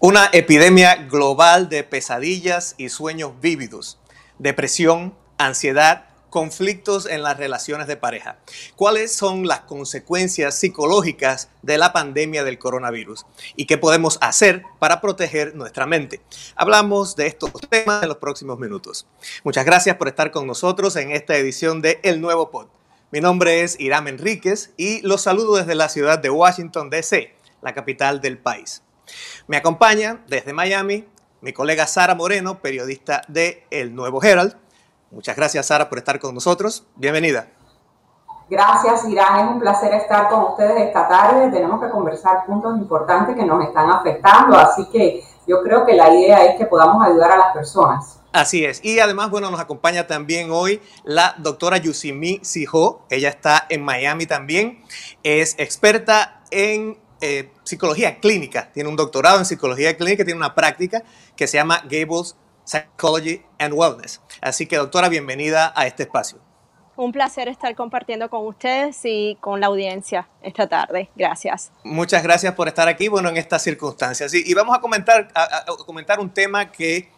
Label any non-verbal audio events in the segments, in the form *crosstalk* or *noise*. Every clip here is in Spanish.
Una epidemia global de pesadillas y sueños vívidos, depresión, ansiedad, conflictos en las relaciones de pareja. ¿Cuáles son las consecuencias psicológicas de la pandemia del coronavirus? ¿Y qué podemos hacer para proteger nuestra mente? Hablamos de estos temas en los próximos minutos. Muchas gracias por estar con nosotros en esta edición de El Nuevo Pod. Mi nombre es Iram Enríquez y los saludo desde la ciudad de Washington, D.C., la capital del país. Me acompaña desde Miami mi colega Sara Moreno, periodista de El Nuevo Herald. Muchas gracias, Sara, por estar con nosotros. Bienvenida. Gracias, Irán. Es un placer estar con ustedes esta tarde. Tenemos que conversar puntos importantes que nos están afectando, así que yo creo que la idea es que podamos ayudar a las personas. Así es. Y además, bueno, nos acompaña también hoy la doctora Yusimi Sijo. Ella está en Miami también. Es experta en eh, psicología clínica, tiene un doctorado en psicología clínica, tiene una práctica que se llama Gables Psychology and Wellness. Así que doctora, bienvenida a este espacio. Un placer estar compartiendo con ustedes y con la audiencia esta tarde. Gracias. Muchas gracias por estar aquí, bueno, en estas circunstancias. Y, vamos a comentar, a, comentar un tema que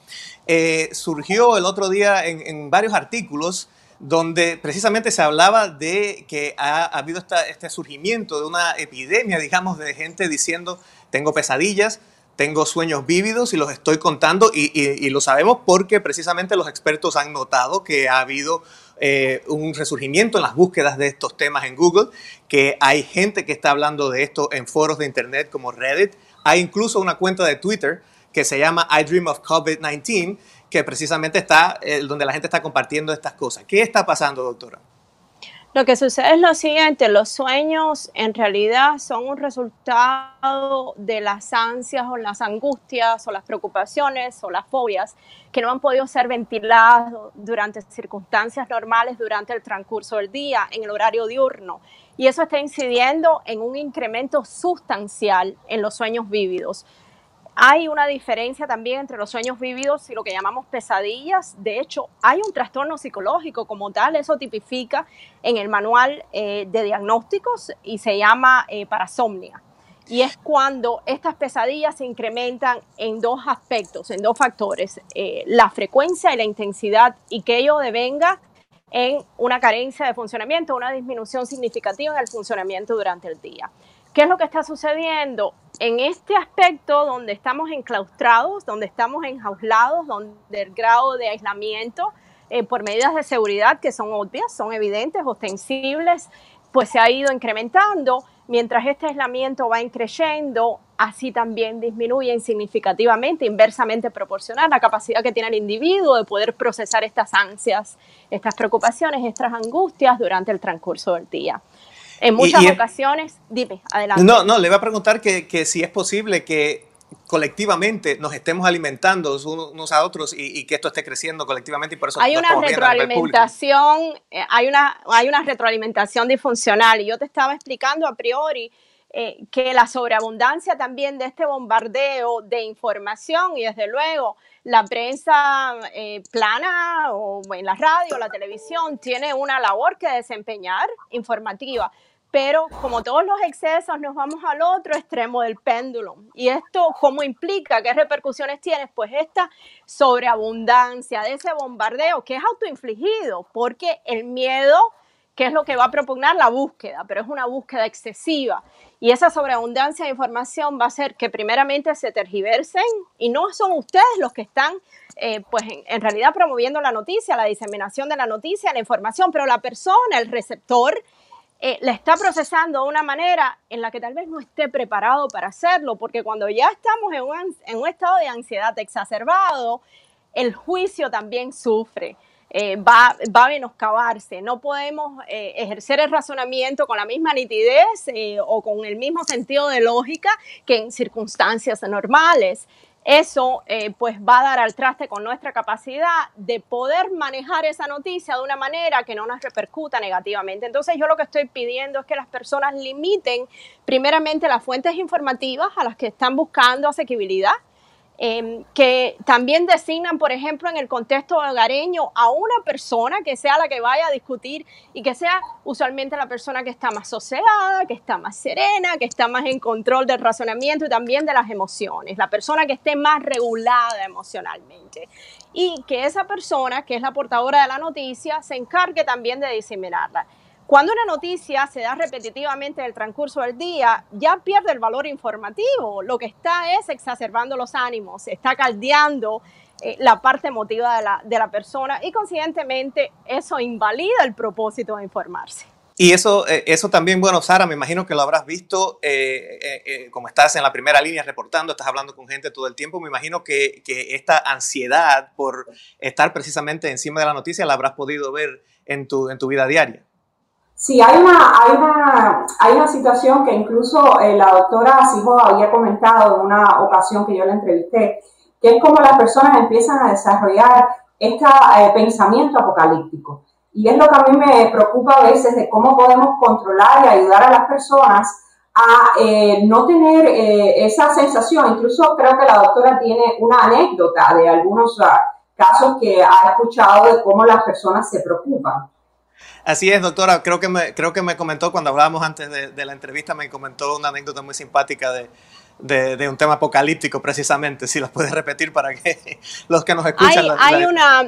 eh, surgió el otro día en, en varios artículos donde precisamente se hablaba de que ha, habido este surgimiento de una epidemia, digamos, de gente diciendo, tengo pesadillas, tengo sueños vívidos y los estoy contando y, lo sabemos porque precisamente los expertos han notado que ha habido eh, un resurgimiento en las búsquedas de estos temas en Google, que hay gente que está hablando de esto en foros de Internet como Reddit, hay incluso una cuenta de Twitter que se llama I Dream of COVID-19 que precisamente está eh, donde la gente está compartiendo estas cosas. ¿Qué está pasando, doctora? Lo que sucede es lo siguiente, los sueños en realidad son un resultado de las ansias o las angustias o las preocupaciones o las fobias que no han podido ser ventiladas durante circunstancias normales durante el transcurso del día, en el horario diurno. Y eso está incidiendo en un incremento sustancial en los sueños vívidos. Hay una diferencia también entre los sueños vividos y lo que llamamos pesadillas. De hecho, hay un trastorno psicológico como tal, eso tipifica en el manual eh, de diagnósticos y se llama eh, parasomnia. Y es cuando estas pesadillas se incrementan en dos aspectos, en dos factores, eh, la frecuencia y la intensidad, y que ello devenga en una carencia de funcionamiento, una disminución significativa en el funcionamiento durante el día. ¿Qué es lo que está sucediendo? En este aspecto donde estamos enclaustrados, donde estamos enjaulados, donde el grado de aislamiento eh, por medidas de seguridad que son obvias, son evidentes, ostensibles, pues se ha ido incrementando. Mientras este aislamiento va increyendo, así también disminuye significativamente, inversamente proporcional, la capacidad que tiene el individuo de poder procesar estas ansias, estas preocupaciones, estas angustias durante el transcurso del día. En muchas ocasiones, dime, adelante. No, no, le voy a preguntar que, que si es posible que colectivamente nos estemos alimentando unos a otros y, que esto esté creciendo colectivamente y por eso hay una retroalimentación eh, hay una hay una retroalimentación disfuncional y yo te estaba explicando a priori eh, que la sobreabundancia también de este bombardeo de información y desde luego la prensa eh, plana o en la radio, la televisión tiene una labor que desempeñar informativa pero como todos los excesos nos vamos al otro extremo del péndulo. ¿Y esto cómo implica? ¿Qué repercusiones tiene? Pues esta sobreabundancia de ese bombardeo que es autoinfligido, porque el miedo, que es lo que va a propugnar la búsqueda, pero es una búsqueda excesiva. Y esa sobreabundancia de información va a hacer que primeramente se tergiversen y no son ustedes los que están, eh, pues en realidad promoviendo la noticia, la diseminación de la noticia, la información, pero la persona, el receptor, eh, la está procesando de una manera en la que tal vez no esté preparado para hacerlo, porque cuando ya estamos en un, en un estado de ansiedad exacerbado, el juicio también sufre. Eh, va, va, a menoscabarse. No podemos eh, ejercer el razonamiento con la misma nitidez o con el mismo sentido de lógica que en circunstancias normales eso eh, pues va a dar al traste con nuestra capacidad de poder manejar esa noticia de una manera que no nos repercuta negativamente. Entonces yo lo que estoy pidiendo es que las personas limiten primeramente las fuentes informativas a las que están buscando asequibilidad. Em, que también designan, por ejemplo, en el contexto hogareño a una persona que sea la que vaya a discutir y que sea usualmente la persona que está más sosegada, que está más serena, que está más en control del razonamiento y también de las emociones, la persona que esté más regulada emocionalmente. Y que esa persona, que es la portadora de la noticia, se encargue también de diseminarla. Cuando una noticia se da repetitivamente en el transcurso del día, ya pierde el valor informativo. Lo que está es exacerbando los ánimos, está caldeando eh, la parte emotiva de la, de la persona y consiguientemente eso invalida el propósito de informarse. Y eso, eh, eso también, bueno, Sara, me imagino que lo habrás visto, eh, como estás en la primera línea reportando, estás hablando con gente todo el tiempo, me imagino que, que, esta ansiedad por estar precisamente encima de la noticia la habrás podido ver en tu, en tu vida diaria. Sí, hay una, hay una, hay una situación que incluso eh, la doctora Sijo había comentado en una ocasión que yo la entrevisté, que es como las personas empiezan a desarrollar este pensamiento apocalíptico. Y es lo que a mí me preocupa a veces de cómo podemos controlar y ayudar a las personas a eh, no tener esa sensación. Incluso creo que la doctora tiene una anécdota de algunos ah, casos que ha escuchado de cómo las personas se preocupan. Así es, doctora. Creo que me, creo que me comentó cuando hablábamos antes de, la entrevista, me comentó una anécdota muy simpática de, un tema apocalíptico, precisamente. Si las puedes repetir para que *laughs* los que nos escuchan. Hay, una,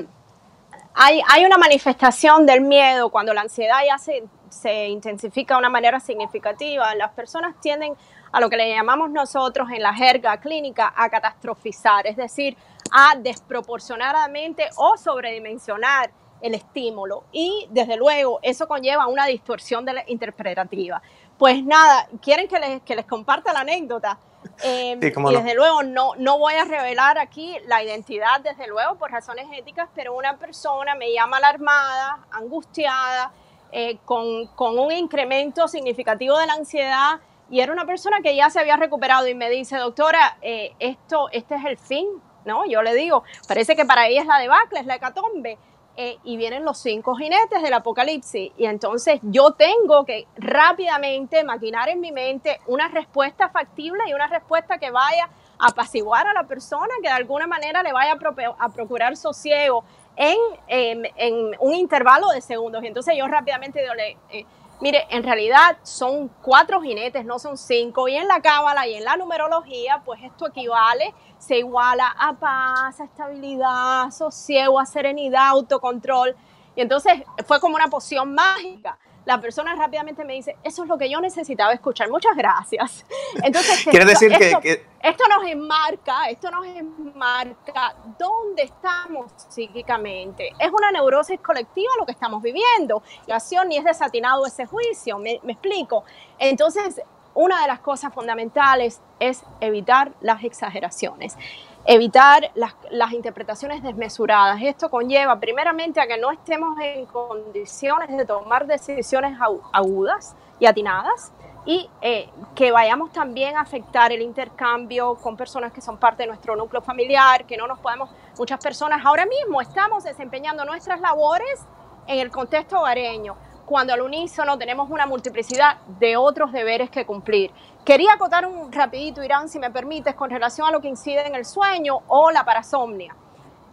hay, hay, una manifestación del miedo cuando la ansiedad ya se, se intensifica de una manera significativa. Las personas tienden a lo que le llamamos nosotros en la jerga clínica a catastrofizar, es decir, a desproporcionadamente o sobredimensionar el estímulo y desde luego eso conlleva una distorsión de la interpretativa. Pues nada, quieren que les, que les comparta la anécdota. Em, y desde luego no, no voy a revelar aquí la identidad, desde luego, por razones éticas, pero una persona me llama alarmada, angustiada, eh, con, con un incremento significativo de la ansiedad y era una persona que ya se había recuperado y me dice, doctora, eh, esto, este es el fin, ¿no? Yo le digo, parece que para ella es la debacle, es la hecatombe. Eh, y vienen los cinco jinetes del apocalipsis. Y entonces yo tengo que rápidamente maquinar en mi mente una respuesta factible y una respuesta que vaya a apaciguar a la persona, que de alguna manera le vaya a, procurar sosiego en, en, un intervalo de segundos. Y entonces yo rápidamente eh, Mire, en realidad son cuatro jinetes, no son cinco. Y en la cábala y en la numerología, pues esto equivale, se iguala a paz, a estabilidad, a sosiego, a serenidad, autocontrol. Y entonces fue como una poción mágica la persona rápidamente me dice, eso es lo que yo necesitaba escuchar, muchas gracias. *laughs* Entonces, quiere decir que, esto nos enmarca, esto nos enmarca dónde estamos psíquicamente. Es una neurosis colectiva lo que estamos viviendo. Y ni es desatinado ese juicio, me, me explico. Entonces, una de las cosas fundamentales es evitar las exageraciones evitar las, interpretaciones desmesuradas. Esto conlleva primeramente a que no estemos en condiciones de tomar decisiones agudas y atinadas y eh, que vayamos también a afectar el intercambio con personas que son parte de nuestro núcleo familiar, que no nos podemos, muchas personas ahora mismo estamos desempeñando nuestras labores en el contexto hogareño, cuando al unísono tenemos una multiplicidad de otros deberes que cumplir. Quería acotar un rapidito, Irán, si me permites, con relación a lo que incide en el sueño o la parasomnia.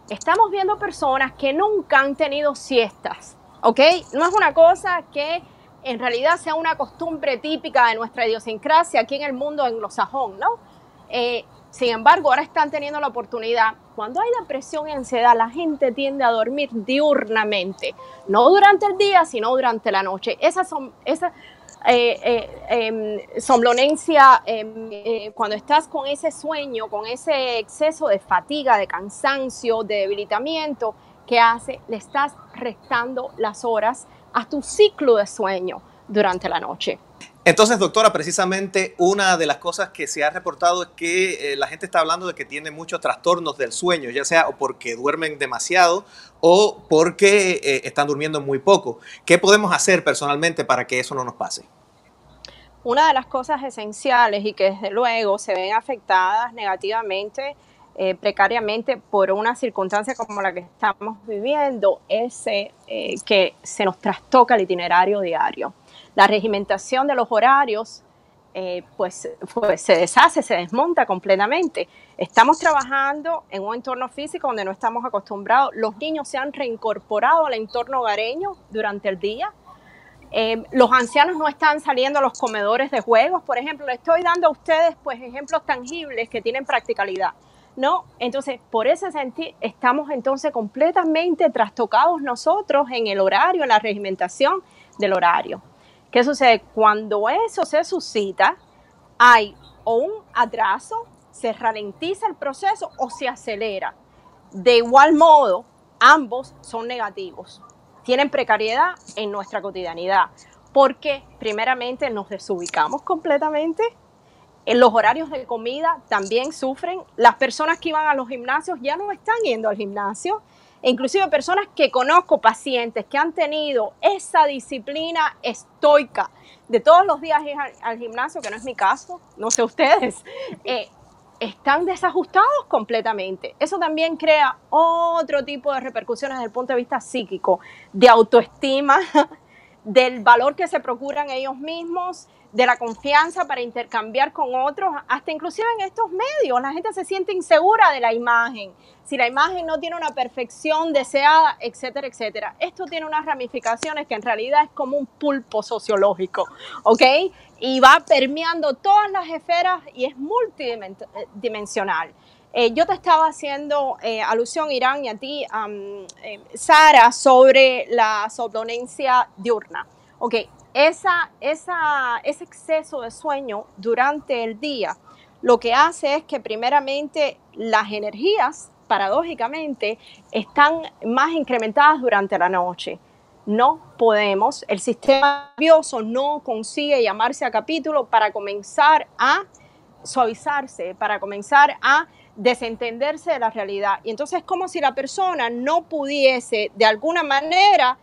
Estamos viendo personas que nunca han tenido siestas, ¿ok? No es una cosa que en realidad sea una costumbre típica de nuestra idiosincrasia aquí en el mundo anglosajón, ¿no? Eh, sin embargo, ahora están teniendo la oportunidad. Cuando hay depresión y ansiedad, la gente tiende a dormir diurnamente, no durante el día, sino durante la noche. Esas son, esa eh, eh, em, somnolencia, em, eh, cuando estás con ese sueño, con ese exceso de fatiga, de cansancio, de debilitamiento, ¿qué hace? Le estás restando las horas a tu ciclo de sueño durante la noche. Entonces, doctora, precisamente una de las cosas que se ha reportado es que eh, la gente está hablando de que tiene muchos trastornos del sueño, ya sea porque duermen demasiado o porque eh, están durmiendo muy poco. ¿Qué podemos hacer personalmente para que eso no nos pase? Una de las cosas esenciales y que desde luego se ven afectadas negativamente, eh, precariamente por una circunstancia como la que estamos viviendo, es que se nos trastoca el itinerario diario la regimentación de los horarios eh, pues, pues, se deshace, se desmonta completamente. Estamos trabajando en un entorno físico donde no estamos acostumbrados. Los niños se han reincorporado al entorno hogareño durante el día. Eh, los ancianos no están saliendo a los comedores de juegos, por ejemplo. Le estoy dando a ustedes pues ejemplos tangibles que tienen practicalidad. ¿no? Entonces, por ese sentido, estamos entonces completamente trastocados nosotros en el horario, en la regimentación del horario. ¿Qué sucede? Cuando eso se suscita, hay o un atraso, se ralentiza el proceso o se acelera. De igual modo, ambos son negativos. Tienen precariedad en nuestra cotidianidad, porque primeramente nos desubicamos completamente. En los horarios de comida también sufren. Las personas que iban a los gimnasios ya no están yendo al gimnasio inclusive personas que conozco, pacientes que han tenido esa disciplina estoica de todos los días ir al, gimnasio, que no es mi caso, no sé ustedes, *laughs* eh, están desajustados completamente. Eso también crea otro tipo de repercusiones desde el punto de vista psíquico, de autoestima, *laughs* del valor que se procuran ellos mismos, de la confianza para intercambiar con otros, hasta inclusive en estos medios. La gente se siente insegura de la imagen, si la imagen no tiene una perfección deseada, etcétera, etcétera. Esto tiene unas ramificaciones que en realidad es como un pulpo sociológico, ¿ok? Y va permeando todas las esferas y es multidimensional. Eh, yo te estaba haciendo eh, alusión, Irán, y a ti, eh, Sara, sobre la somnolencia diurna. Ok, esa, esa, ese exceso de sueño durante el día lo que hace es que primeramente las energías, paradójicamente, están más incrementadas durante la noche. No podemos, el sistema nervioso no consigue llamarse a capítulo para comenzar a suavizarse, para comenzar a desentenderse de la realidad. Y entonces es como si la persona no pudiese de alguna manera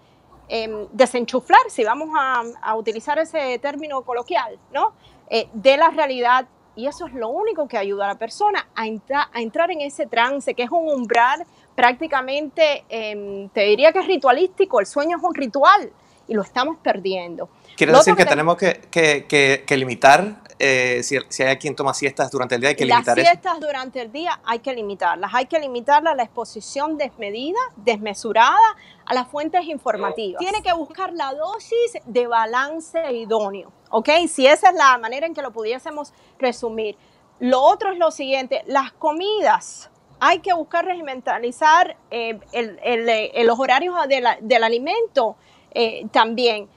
eh, desenchuflar, si vamos a, utilizar ese término coloquial, ¿no? Eh, de la realidad. Y eso es lo único que ayuda a la persona a, a entrar en ese trance, que es un umbral prácticamente, em, te diría que es ritualístico, el sueño es un ritual y lo estamos perdiendo. Quiere decir que, tenemos que, que, que, limitar eh, si, si, hay quien toma siestas durante el día, hay que limitar Las siestas durante el día hay que limitarlas. Hay que limitarlas a la exposición desmedida, desmesurada a las fuentes informativas. Tiene que buscar la dosis de balance idóneo, ¿ok? Si esa es la manera en que lo pudiésemos resumir. Lo otro es lo siguiente, las comidas. Hay que buscar regimentalizar eh, el, el, eh, los horarios del alimento también.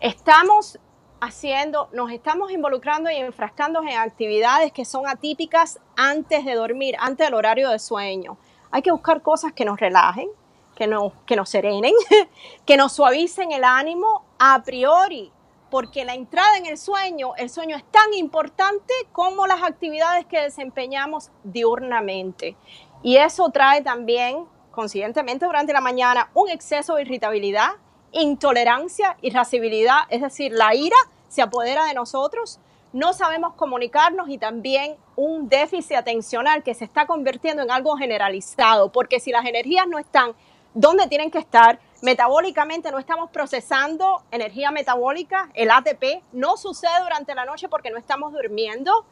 Estamos haciendo, nos estamos involucrando y enfrascando en actividades que son atípicas antes de dormir, antes del horario de sueño. Hay que buscar cosas que nos relajen, que nos, que nos serenen, *laughs* que nos suavicen el ánimo a priori, porque la entrada en el sueño, el sueño es tan importante como las actividades que desempeñamos diurnamente. Y eso trae también, consiguientemente durante la mañana, un exceso de irritabilidad, intolerancia, irascibilidad, es decir, la ira se apodera de nosotros, no sabemos comunicarnos y también un déficit atencional que se está convirtiendo en algo generalizado, porque si las energías no están donde tienen que estar, metabólicamente no estamos procesando energía metabólica, el ATP no sucede durante la noche porque no estamos durmiendo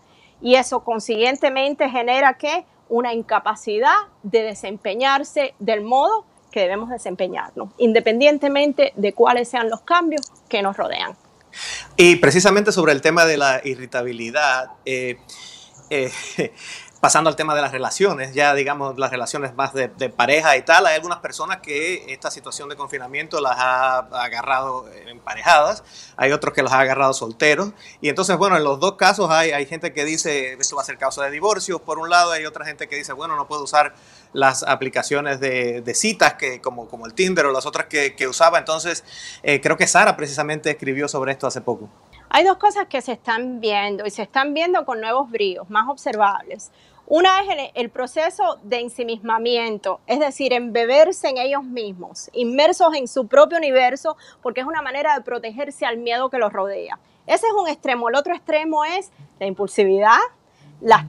y eso consiguientemente genera que una incapacidad de desempeñarse del modo que debemos desempeñarnos, independientemente de cuáles sean los cambios que nos rodean. Y precisamente sobre el tema de la irritabilidad, eh, eh, pasando al tema de las relaciones, ya digamos las relaciones más de, pareja y tal, hay algunas personas que esta situación de confinamiento las ha agarrado emparejadas, hay otros que las ha agarrado solteros, y entonces, bueno, en los dos casos hay, hay gente que dice esto va a ser causa de divorcio, por un lado, hay otra gente que dice, bueno, no puedo usar las aplicaciones de, citas que, como, como el Tinder o las otras que, usaba, entonces eh, creo que Sara precisamente escribió sobre esto hace poco. Hay dos cosas que se están viendo y se están viendo con nuevos bríos, más observables. Una es el, proceso de ensimismamiento, es decir, embeberse en ellos mismos, inmersos en su propio universo, porque es una manera de protegerse al miedo que los rodea. Ese es un extremo. El otro extremo es la impulsividad, la,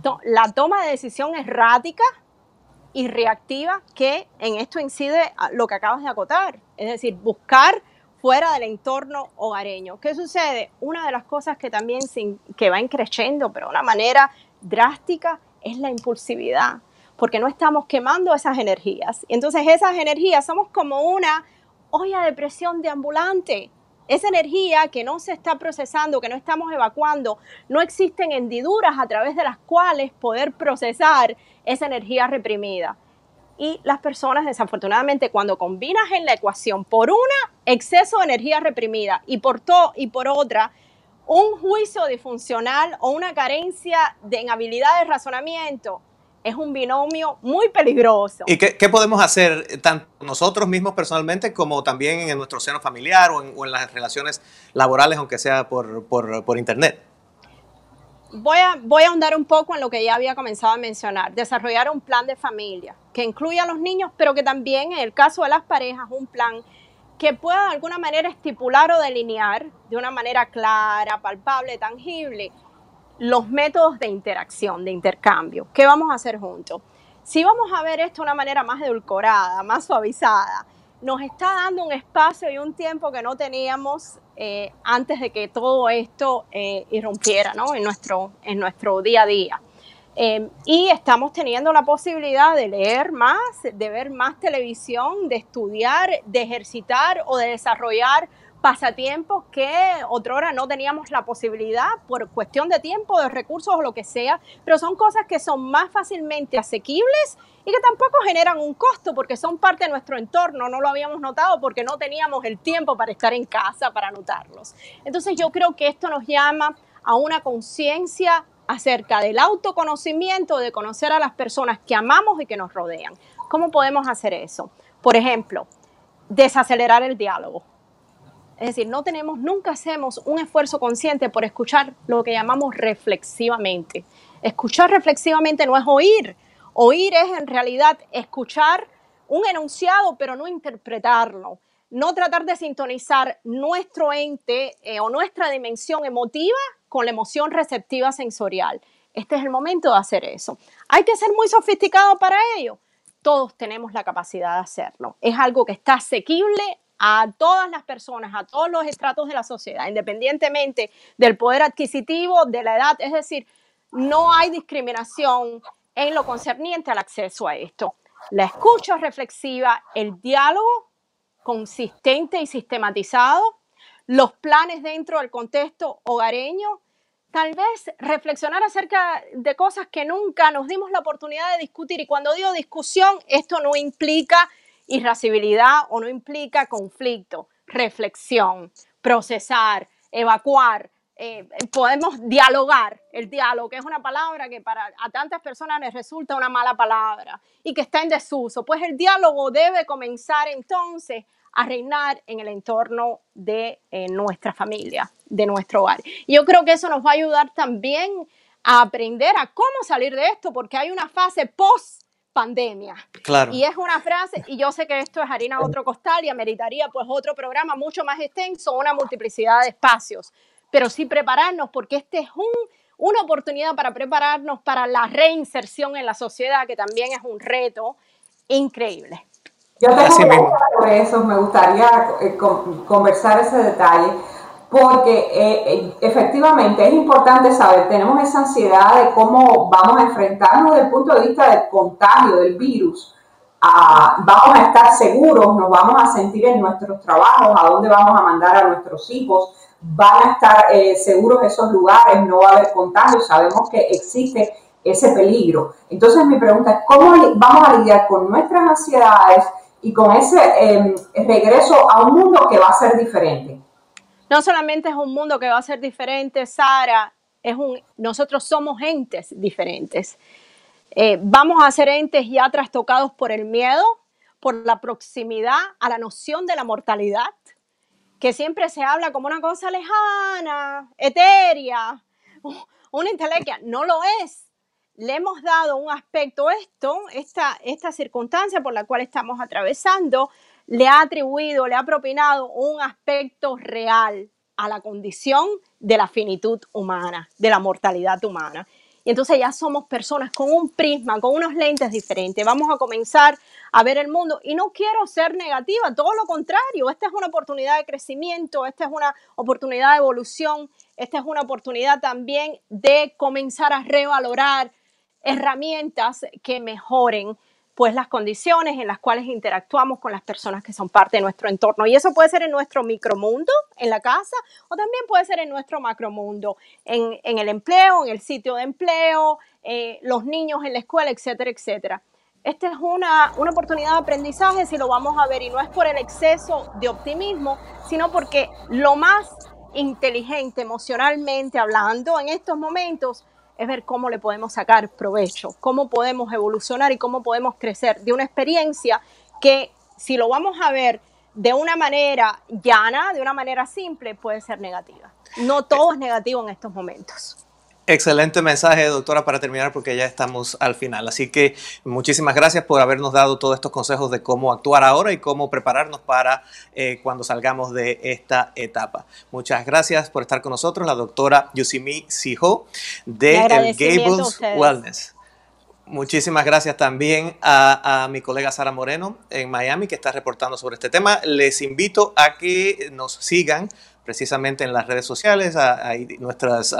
toma de decisión errática y reactiva, que en esto incide lo que acabas de acotar. Es decir, buscar fuera del entorno hogareño. ¿Qué sucede? Una de las cosas que también que va creciendo, pero de una manera drástica, es la impulsividad, porque no estamos quemando esas energías. Entonces esas energías somos como una olla de presión de ambulante. Esa energía que no se está procesando, que no estamos evacuando, no existen hendiduras a través de las cuales poder procesar esa energía reprimida. Y las personas, desafortunadamente, cuando combinas en la ecuación por una, exceso de energía reprimida y por, y por otra, un juicio disfuncional o una carencia de en habilidad de razonamiento, es un binomio muy peligroso. ¿Y qué, podemos hacer tanto nosotros mismos personalmente como también en nuestro seno familiar o en, las relaciones laborales, aunque sea por, por Internet? voy a, voy a ahondar un poco en lo que ya había comenzado a mencionar, desarrollar un plan de familia que incluya a los niños, pero que también en el caso de las parejas, un plan que pueda de alguna manera estipular o delinear de una manera clara, palpable, tangible, los métodos de interacción, de intercambio. ¿Qué vamos a hacer juntos? Si vamos a ver esto de una manera más edulcorada, más suavizada, nos está dando un espacio y un tiempo que no teníamos eh, antes de que todo esto eh, irrumpiera ¿no? en, nuestro, en nuestro día a día. Em, y estamos teniendo la posibilidad de leer más, de ver más televisión, de estudiar, de ejercitar o de desarrollar pasatiempos que otrora no teníamos la posibilidad por cuestión de tiempo, de recursos o lo que sea, pero son cosas que son más fácilmente asequibles y que tampoco generan un costo porque son parte de nuestro entorno, no lo habíamos notado porque no teníamos el tiempo para estar en casa para notarlos. Entonces yo creo que esto nos llama a una conciencia acerca del autoconocimiento, de conocer a las personas que amamos y que nos rodean. ¿Cómo podemos hacer eso? Por ejemplo, desacelerar el diálogo. Es decir, no tenemos, nunca hacemos un esfuerzo consciente por escuchar lo que llamamos reflexivamente. Escuchar reflexivamente no es oír. Oír es en realidad escuchar un enunciado, pero no interpretarlo. No tratar de sintonizar nuestro ente eh, o nuestra dimensión emotiva con la emoción receptiva sensorial. Este es el momento de hacer eso. Hay que ser muy sofisticado para ello. Todos tenemos la capacidad de hacerlo. Es algo que está asequible a todas las personas, a todos los estratos de la sociedad, independientemente del poder adquisitivo, de la edad. Es decir, no hay discriminación en lo concerniente al acceso a esto. La escucha reflexiva, el diálogo consistente y sistematizado, los planes dentro del contexto hogareño, tal vez reflexionar acerca de cosas que nunca nos dimos la oportunidad de discutir. Y cuando digo discusión, esto no implica irascibilidad o no implica conflicto, reflexión, procesar, evacuar. Eh, podemos dialogar, el diálogo, que es una palabra que para a tantas personas les resulta una mala palabra y que está en desuso. Pues el diálogo debe comenzar entonces a reinar en el entorno de eh, nuestra familia, de nuestro hogar. Y yo creo que eso nos va a ayudar también a aprender a cómo salir de esto, porque hay una fase post pandemia. Claro. Y es una frase, y yo sé que esto es harina de otro costal y ameritaría pues otro programa mucho más extenso, una multiplicidad de espacios, pero sí prepararnos porque este es un, una oportunidad para prepararnos para la reinserción en la sociedad, que también es un reto increíble. Yo tengo sobre eso, me gustaría eh, conversar ese detalle porque eh, eh, efectivamente es importante saber, tenemos esa ansiedad de cómo vamos a enfrentarnos desde el punto de vista del contagio del virus. Ah, vamos a estar seguros, nos vamos a sentir en nuestros trabajos, a dónde vamos a mandar a nuestros hijos, van a estar eh, seguros esos lugares, no va a haber contagio, sabemos que existe ese peligro. Entonces mi pregunta es, ¿cómo vamos a lidiar con nuestras ansiedades y con ese em, regreso a un mundo que va a ser diferente? no solamente es un mundo que va a ser diferente, Sara, es un, nosotros somos entes diferentes. Eh, vamos a ser entes ya trastocados por el miedo, por la proximidad a la noción de la mortalidad, que siempre se habla como una cosa lejana, etérea, *laughs* una intelequia. No lo es. Le hemos dado un aspecto esto, esta, esta circunstancia por la cual estamos atravesando, le ha atribuido, le ha propinado un aspecto real a la condición de la finitud humana, de la mortalidad humana. y entonces ya somos personas con un prisma, con unos lentes diferentes. Vamos a comenzar a ver el mundo y no quiero ser negativa, todo lo contrario, esta es una oportunidad de crecimiento, esta es una oportunidad de evolución, esta es una oportunidad también de comenzar a revalorar herramientas que mejoren pues las condiciones en las cuales interactuamos con las personas que son parte de nuestro entorno. Y eso puede ser en nuestro micromundo, en la casa, o también puede ser en nuestro macromundo, en, en el empleo, en el sitio de empleo, eh, los niños en la escuela, etcétera, etcétera. Esta es una, una oportunidad de aprendizaje si lo vamos a ver y no es por el exceso de optimismo, sino porque lo más inteligente emocionalmente hablando en estos momentos es ver cómo le podemos sacar provecho, cómo podemos evolucionar y cómo podemos crecer de una experiencia que si lo vamos a ver de una manera llana, de una manera simple, puede ser negativa. No todo es negativo en estos momentos. Excelente mensaje, doctora, para terminar, porque ya estamos al final. Así que muchísimas gracias por habernos dado todos estos consejos de cómo actuar ahora y cómo prepararnos para eh, cuando salgamos de esta etapa. Muchas gracias por estar con nosotros, la doctora Yusimi Sijo de el Gables Wellness. Muchísimas gracias también a, a, mi colega Sara Moreno en Miami que está reportando sobre este tema. Les invito a que nos sigan precisamente en las redes sociales. nuestras,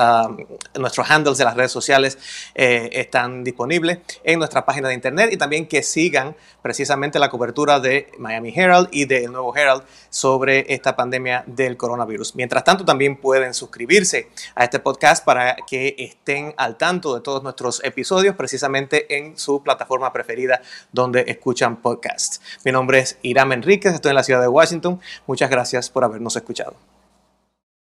nuestros handles de las redes sociales eh, están disponibles en nuestra página de internet y también que sigan precisamente la cobertura de Miami Herald y del Nuevo Herald sobre esta pandemia del coronavirus. Mientras tanto, también pueden suscribirse a este podcast para que estén al tanto de todos nuestros episodios precisamente en su plataforma preferida donde escuchan podcasts. Mi nombre es Iram Enríquez, estoy en la ciudad de Washington. Muchas gracias por habernos escuchado.